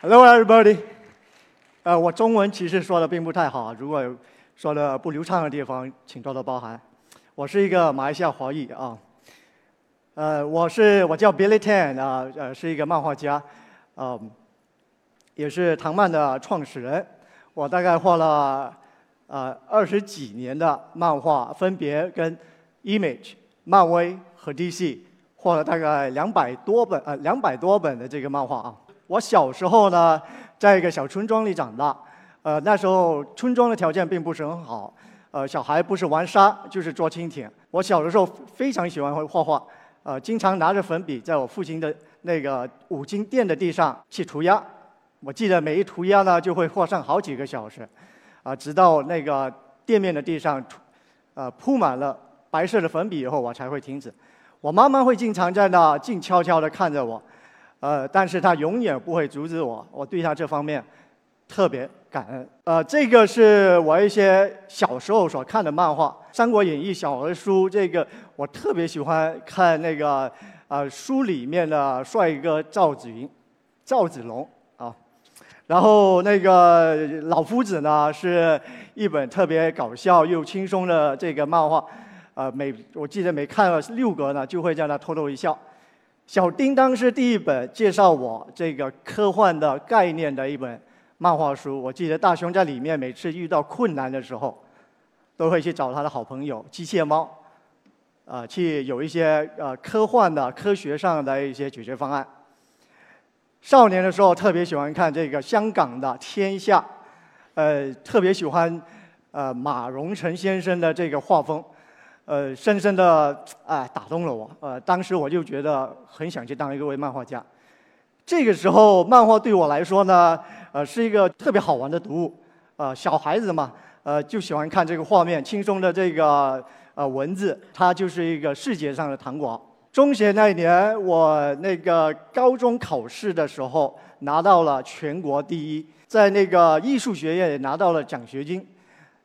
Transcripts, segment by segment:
Hello, everybody。呃，我中文其实说的并不太好，如果说的不流畅的地方，请多多包涵。我是一个马来西亚华裔啊。呃，我是我叫 Billy Tan 啊，呃，是一个漫画家，嗯，也是唐漫的创始人。我大概画了呃二十几年的漫画，分别跟 Image、漫威和 DC 画了大概两百多本呃两百多本的这个漫画啊。我小时候呢，在一个小村庄里长大，呃，那时候村庄的条件并不是很好，呃，小孩不是玩沙就是捉蜻蜓。我小的时候非常喜欢会画画，呃，经常拿着粉笔在我父亲的那个五金店的地上去涂鸦。我记得每一涂鸦呢，就会画上好几个小时，啊，直到那个店面的地上涂，呃，铺满了白色的粉笔以后，我才会停止。我妈妈会经常在那静悄悄地看着我。呃，但是他永远不会阻止我，我对他这方面特别感恩。呃，这个是我一些小时候所看的漫画，《三国演义》小儿书，这个我特别喜欢看那个呃书里面的帅哥赵子云、赵子龙啊。然后那个老夫子呢，是一本特别搞笑又轻松的这个漫画，呃，每我记得每看了六格呢，就会在那偷偷一笑。小叮当是第一本介绍我这个科幻的概念的一本漫画书。我记得大雄在里面每次遇到困难的时候，都会去找他的好朋友机械猫，啊，去有一些呃科幻的科学上的一些解决方案。少年的时候特别喜欢看这个香港的《天下》，呃，特别喜欢呃马荣成先生的这个画风。呃，深深的啊打动了我。呃，当时我就觉得很想去当一位漫画家。这个时候，漫画对我来说呢，呃，是一个特别好玩的读物。呃，小孩子嘛，呃，就喜欢看这个画面，轻松的这个呃文字，它就是一个视觉上的糖果。中学那一年，我那个高中考试的时候拿到了全国第一，在那个艺术学院也拿到了奖学金。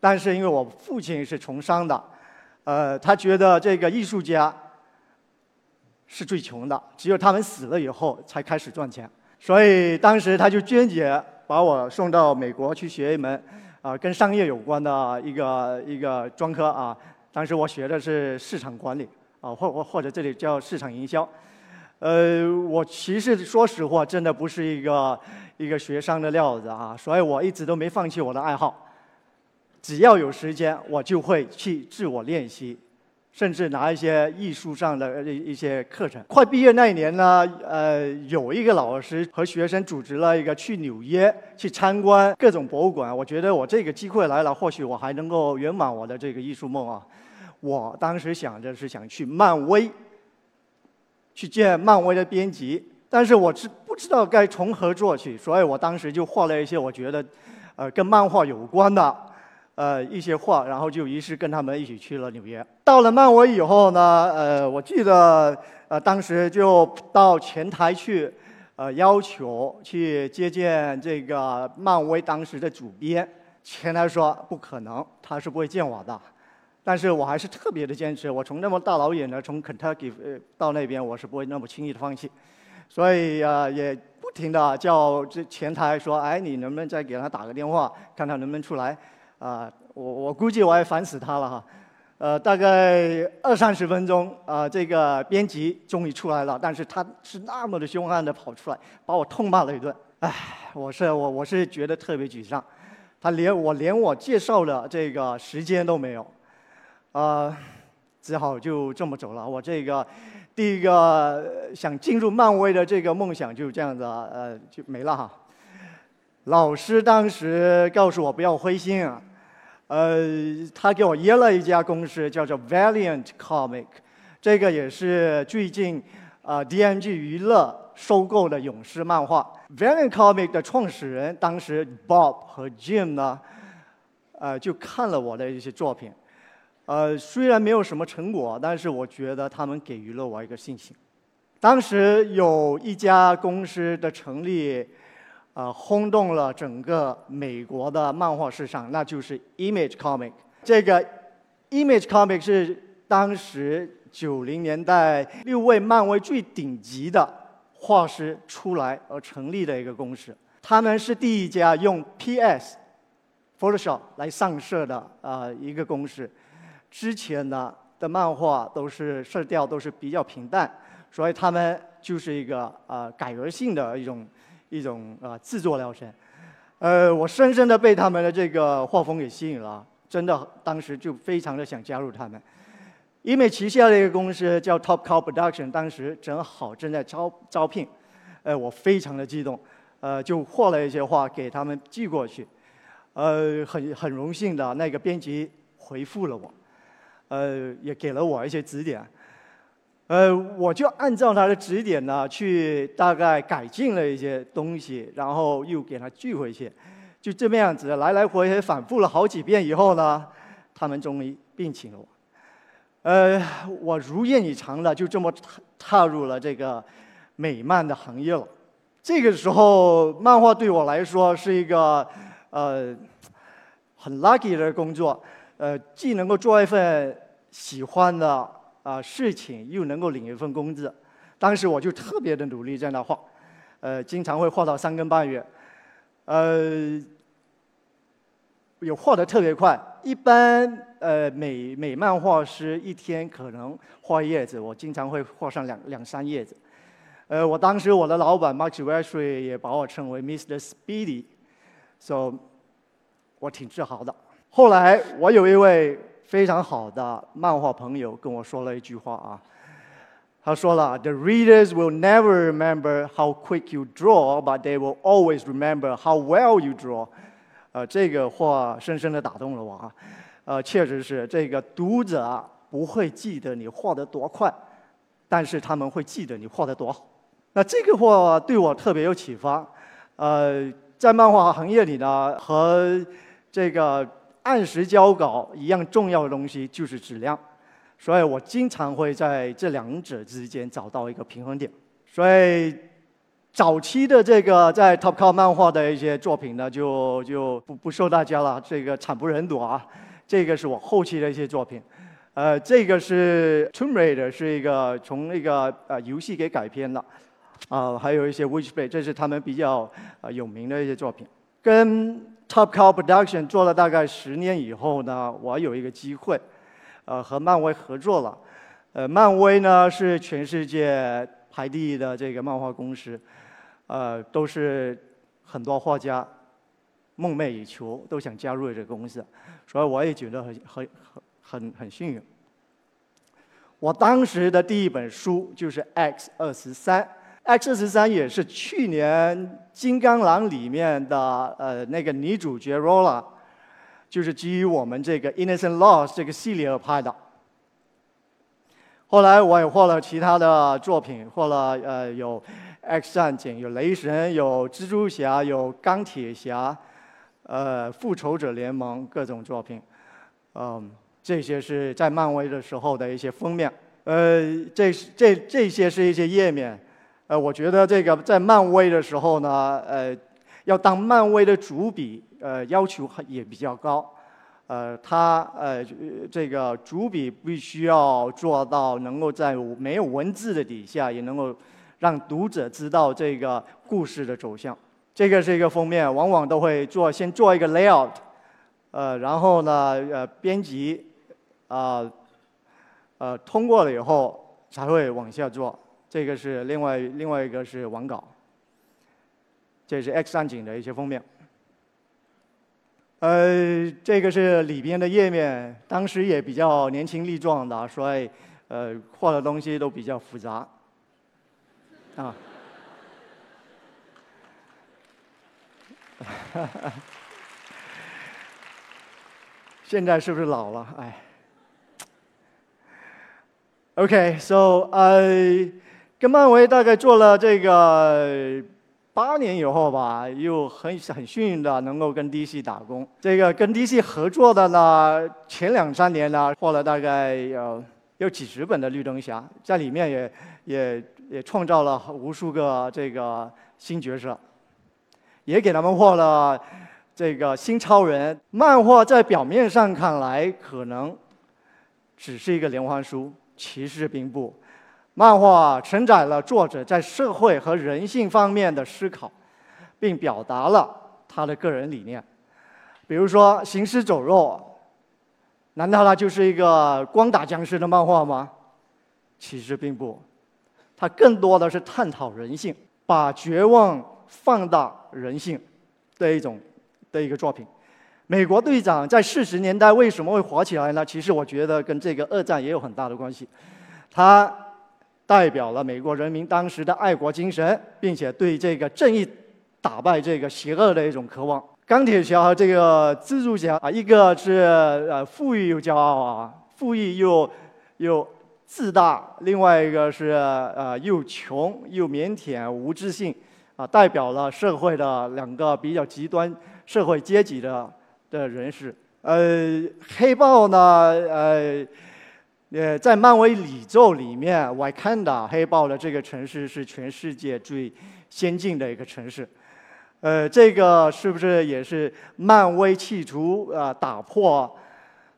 但是因为我父亲是从商的。呃，他觉得这个艺术家是最穷的，只有他们死了以后才开始赚钱。所以当时他就坚决把我送到美国去学一门啊跟商业有关的一个一个专科啊。当时我学的是市场管理啊，或或或者这里叫市场营销。呃，我其实说实话，真的不是一个一个学商的料子啊，所以我一直都没放弃我的爱好。只要有时间，我就会去自我练习，甚至拿一些艺术上的一一些课程。快毕业那一年呢，呃，有一个老师和学生组织了一个去纽约去参观各种博物馆。我觉得我这个机会来了，或许我还能够圆满我的这个艺术梦啊。我当时想着是想去漫威，去见漫威的编辑，但是我知不知道该从何做起，所以我当时就画了一些我觉得，呃，跟漫画有关的。呃，一些话，然后就于是跟他们一起去了纽约。到了漫威以后呢，呃，我记得呃，当时就到前台去，呃，要求去接见这个漫威当时的主编。前台说不可能，他是不会见我的。但是我还是特别的坚持，我从那么大老远的从 Kentucky 呃到那边，我是不会那么轻易的放弃。所以啊，也不停的叫这前台说，哎，你能不能再给他打个电话，看他能不能出来。啊，我我估计我也烦死他了哈，呃，大概二三十分钟，啊，这个编辑终于出来了，但是他是那么的凶悍的跑出来，把我痛骂了一顿，唉，我是我我是觉得特别沮丧，他连我连我介绍的这个时间都没有，啊，只好就这么走了，我这个第一个想进入漫威的这个梦想就这样子呃就没了哈，老师当时告诉我不要灰心啊。呃，他给我约了一家公司，叫做 Valiant Comic，这个也是最近啊 DMG 娱乐收购的勇士漫画。Valiant Comic 的创始人当时 Bob 和 Jim 呢，呃，就看了我的一些作品，呃，虽然没有什么成果，但是我觉得他们给予了我一个信心。当时有一家公司的成立。呃，轰动了整个美国的漫画市场，那就是 Image Comic。这个 Image Comic 是当时九零年代六位漫威最顶级的画师出来而成立的一个公司。他们是第一家用 PS Photoshop 来上色的啊一个公司。之前呢的漫画都是色调都是比较平淡，所以他们就是一个呃改革性的一种一种呃制作疗程。呃，我深深的被他们的这个画风给吸引了，真的当时就非常的想加入他们。因为旗下的一个公司叫 Top Cow Production，当时正好正在招招聘，呃，我非常的激动，呃，就画了一些画给他们寄过去，呃，很很荣幸的那个编辑回复了我，呃，也给了我一些指点。呃，我就按照他的指点呢，去大概改进了一些东西，然后又给他寄回去，就这么样子来来回回反复了好几遍以后呢，他们终于聘请了我。呃，我如愿以偿的就这么踏踏入了这个美漫的行业了。这个时候，漫画对我来说是一个呃很 lucky 的工作，呃，既能够做一份喜欢的。啊，事情又能够领一份工资，当时我就特别的努力在那画，呃，经常会画到三更半夜，呃，也画的特别快。一般呃美美漫画师一天可能画一页子，我经常会画上两两三页子。呃，我当时我的老板 Max Wesley 也把我称为 Mr. Speedy，so 我挺自豪的。后来我有一位。非常好的漫画朋友跟我说了一句话啊，他说了：“The readers will never remember how quick you draw, but they will always remember how well you draw。”呃，这个话深深的打动了我啊。呃，确实是这个读者不会记得你画的多快，但是他们会记得你画的多好。那这个话对我特别有启发。呃，在漫画行业里呢，和这个。按时交稿一样重要的东西就是质量，所以我经常会在这两者之间找到一个平衡点。所以早期的这个在 Top Cow 漫画的一些作品呢，就就不不受大家了，这个惨不忍睹啊。这个是我后期的一些作品，呃，这个是 Tomb Raider，是一个从那个呃游戏给改编的，啊，还有一些 Witchblade，这是他们比较呃有名的一些作品，跟。Top Cow Production 做了大概十年以后呢，我有一个机会，呃，和漫威合作了。呃，漫威呢是全世界排第一的这个漫画公司，呃，都是很多画家梦寐以求，都想加入这个公司，所以我也觉得很很很很很幸运。我当时的第一本书就是 X 二十三。X 十三也是去年《金刚狼》里面的呃那个女主角 Rola，就是基于我们这个《Innocent Lost》这个系列而拍的。后来我也画了其他的作品，画了呃有 X 战警、有雷神、有蜘蛛侠、有钢铁侠，呃复仇者联盟各种作品，嗯，这些是在漫威的时候的一些封面，呃，这这这些是一些页面。呃，我觉得这个在漫威的时候呢，呃，要当漫威的主笔，呃，要求也比较高，呃，他呃这个主笔必须要做到能够在没有文字的底下，也能够让读者知道这个故事的走向。这个是一个封面，往往都会做先做一个 layout，呃，然后呢，呃，编辑啊，呃，通过了以后才会往下做。这个是另外另外一个是网稿，这是 X 战警的一些封面。呃，这个是里边的页面，当时也比较年轻力壮的，所以呃画的东西都比较复杂。啊，现在是不是老了？哎。OK，so I。跟漫威大概做了这个八年以后吧，又很很幸运的能够跟 DC 打工。这个跟 DC 合作的呢，前两三年呢，画了大概有有几十本的绿灯侠，在里面也也也创造了无数个这个新角色，也给他们画了这个新超人。漫画在表面上看来可能只是一个连环书，其实并不。漫画承载了作者在社会和人性方面的思考，并表达了他的个人理念。比如说《行尸走肉》，难道它就是一个光打僵尸的漫画吗？其实并不，它更多的是探讨人性，把绝望放大人性的一种的一个作品。美国队长在四十年代为什么会火起来呢？其实我觉得跟这个二战也有很大的关系。他代表了美国人民当时的爱国精神，并且对这个正义打败这个邪恶的一种渴望。钢铁侠和这个蜘蛛侠啊，一个是呃富裕又骄傲啊，富裕又又自大；另外一个是呃又穷又腼腆无自信啊，代表了社会的两个比较极端社会阶级的。的人士，呃，黑豹呢，呃，呃，在漫威宇宙里面，我看到黑豹的这个城市是全世界最先进的一个城市，呃，这个是不是也是漫威企图啊打破，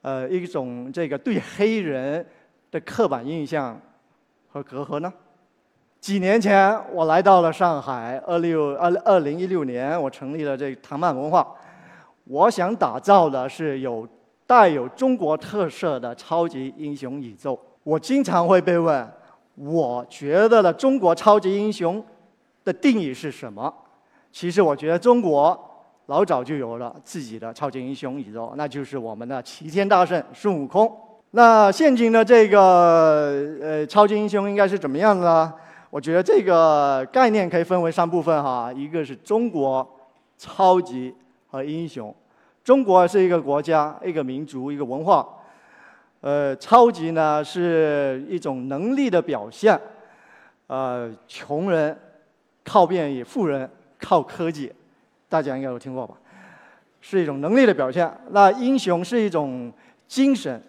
呃，一种这个对黑人的刻板印象和隔阂呢？几年前我来到了上海，二六二二零一六年，我成立了这个唐漫文化。我想打造的是有带有中国特色的超级英雄宇宙。我经常会被问，我觉得的中国超级英雄的定义是什么？其实我觉得中国老早就有了自己的超级英雄宇宙，那就是我们的齐天大圣孙悟空。那现今的这个呃超级英雄应该是怎么样的呢？我觉得这个概念可以分为三部分哈，一个是中国超级。和英雄，中国是一个国家、一个民族、一个文化。呃，超级呢是一种能力的表现。呃，穷人靠便利，富人靠科技，大家应该有听过吧？是一种能力的表现。那英雄是一种精神，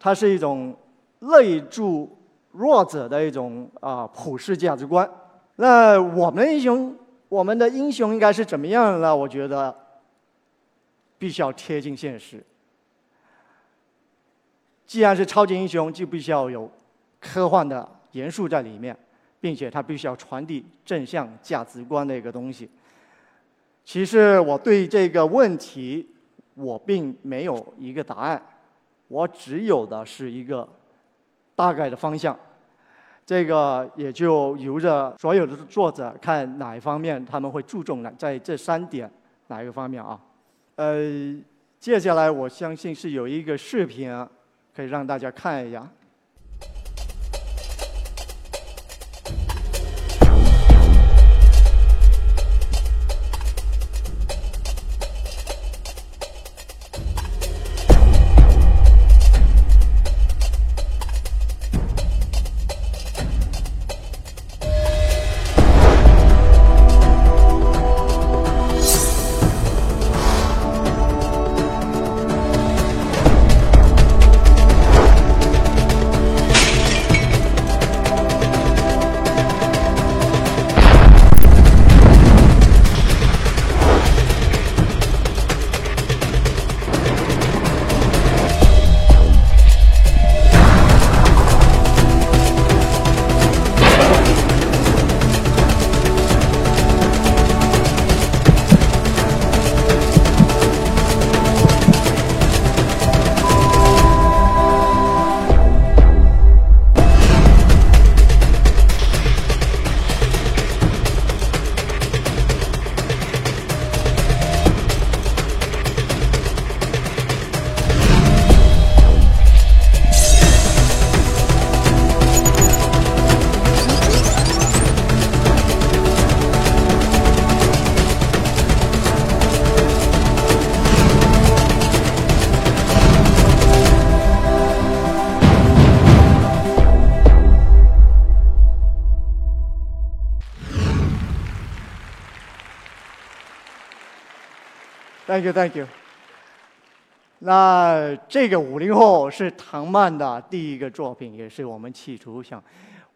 它是一种内助弱者的一种啊普世价值观。那我们英雄，我们的英雄应该是怎么样呢？我觉得。必须要贴近现实。既然是超级英雄，就必须要有科幻的元素在里面，并且它必须要传递正向价值观的一个东西。其实我对这个问题，我并没有一个答案，我只有的是一个大概的方向。这个也就由着所有的作者看哪一方面他们会注重呢？在这三点哪一个方面啊？呃，接下来我相信是有一个视频，可以让大家看一下。Thank you, Thank you。那这个五零后是唐漫的第一个作品，也是我们企图想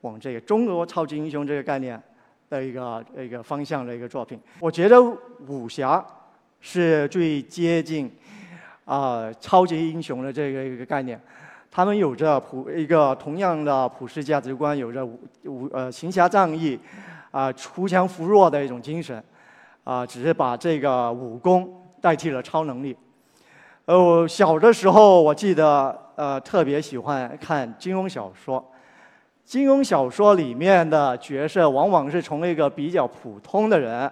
往这个中国超级英雄这个概念的一个一个方向的一个作品。我觉得武侠是最接近啊超级英雄的这个一个概念，他们有着普一个同样的普世价值观，有着武武呃行侠仗义啊锄强扶弱的一种精神。啊，只是把这个武功代替了超能力。呃，我小的时候我记得，呃，特别喜欢看金庸小说。金庸小说里面的角色，往往是从一个比较普通的人、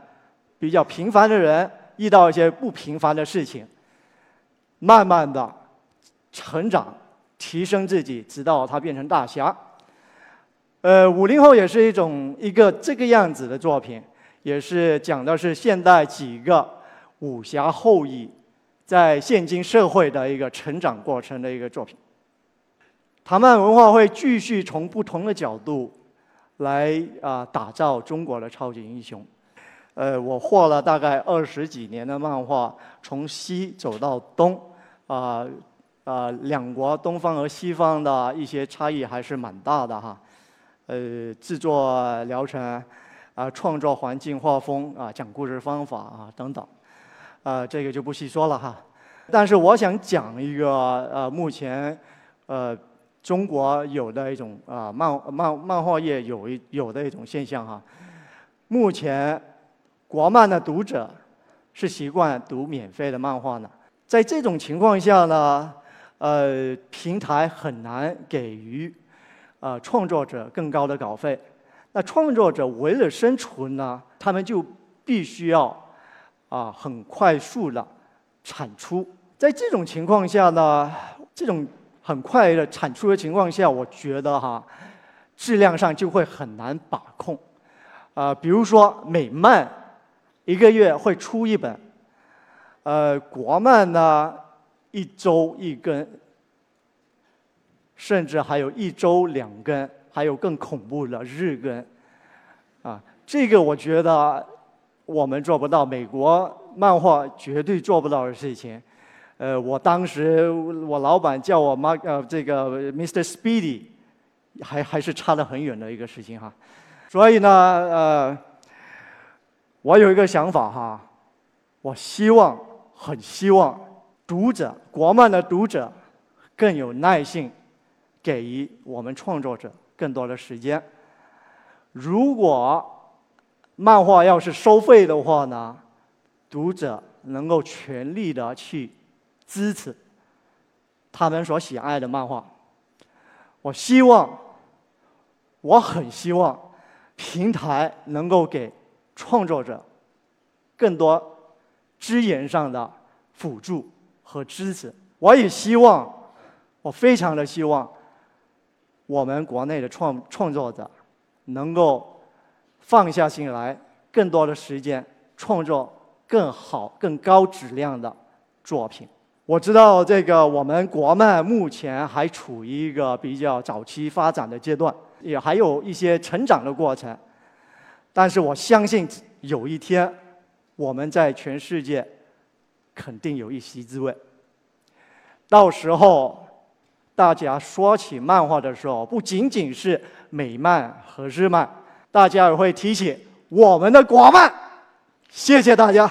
比较平凡的人，遇到一些不平凡的事情，慢慢的成长、提升自己，直到他变成大侠。呃，五零后也是一种一个这个样子的作品，也是讲的是现代几个武侠后裔在现今社会的一个成长过程的一个作品。唐漫文化会继续从不同的角度来啊打造中国的超级英雄。呃，我画了大概二十几年的漫画，从西走到东，啊啊，两国东方和西方的一些差异还是蛮大的哈。呃，制作疗程啊，创作环境、画风啊，讲故事方法啊等等，啊，这个就不细说了哈。但是我想讲一个呃，目前呃。中国有的一种啊漫漫漫画业有一有的一种现象哈，目前国漫的读者是习惯读免费的漫画呢，在这种情况下呢，呃，平台很难给予啊创作者更高的稿费，那创作者为了生存呢，他们就必须要啊很快速的产出，在这种情况下呢，这种。很快的产出的情况下，我觉得哈，质量上就会很难把控。啊，比如说美漫，一个月会出一本，呃，国漫呢一周一根，甚至还有一周两根，还有更恐怖的日更。啊，这个我觉得我们做不到，美国漫画绝对做不到的事情。呃，我当时我老板叫我妈呃这个 Mr. Speedy，还还是差得很远的一个事情哈，所以呢呃，我有一个想法哈，我希望很希望读者国漫的读者更有耐性，给予我们创作者更多的时间。如果漫画要是收费的话呢，读者能够全力的去。支持他们所喜爱的漫画。我希望，我很希望平台能够给创作者更多资源上的辅助和支持。我也希望，我非常的希望我们国内的创创作者能够放下心来，更多的时间创作更好、更高质量的作品。我知道这个，我们国漫目前还处于一个比较早期发展的阶段，也还有一些成长的过程。但是我相信有一天，我们在全世界肯定有一席之位。到时候，大家说起漫画的时候，不仅仅是美漫和日漫，大家也会提起我们的国漫。谢谢大家。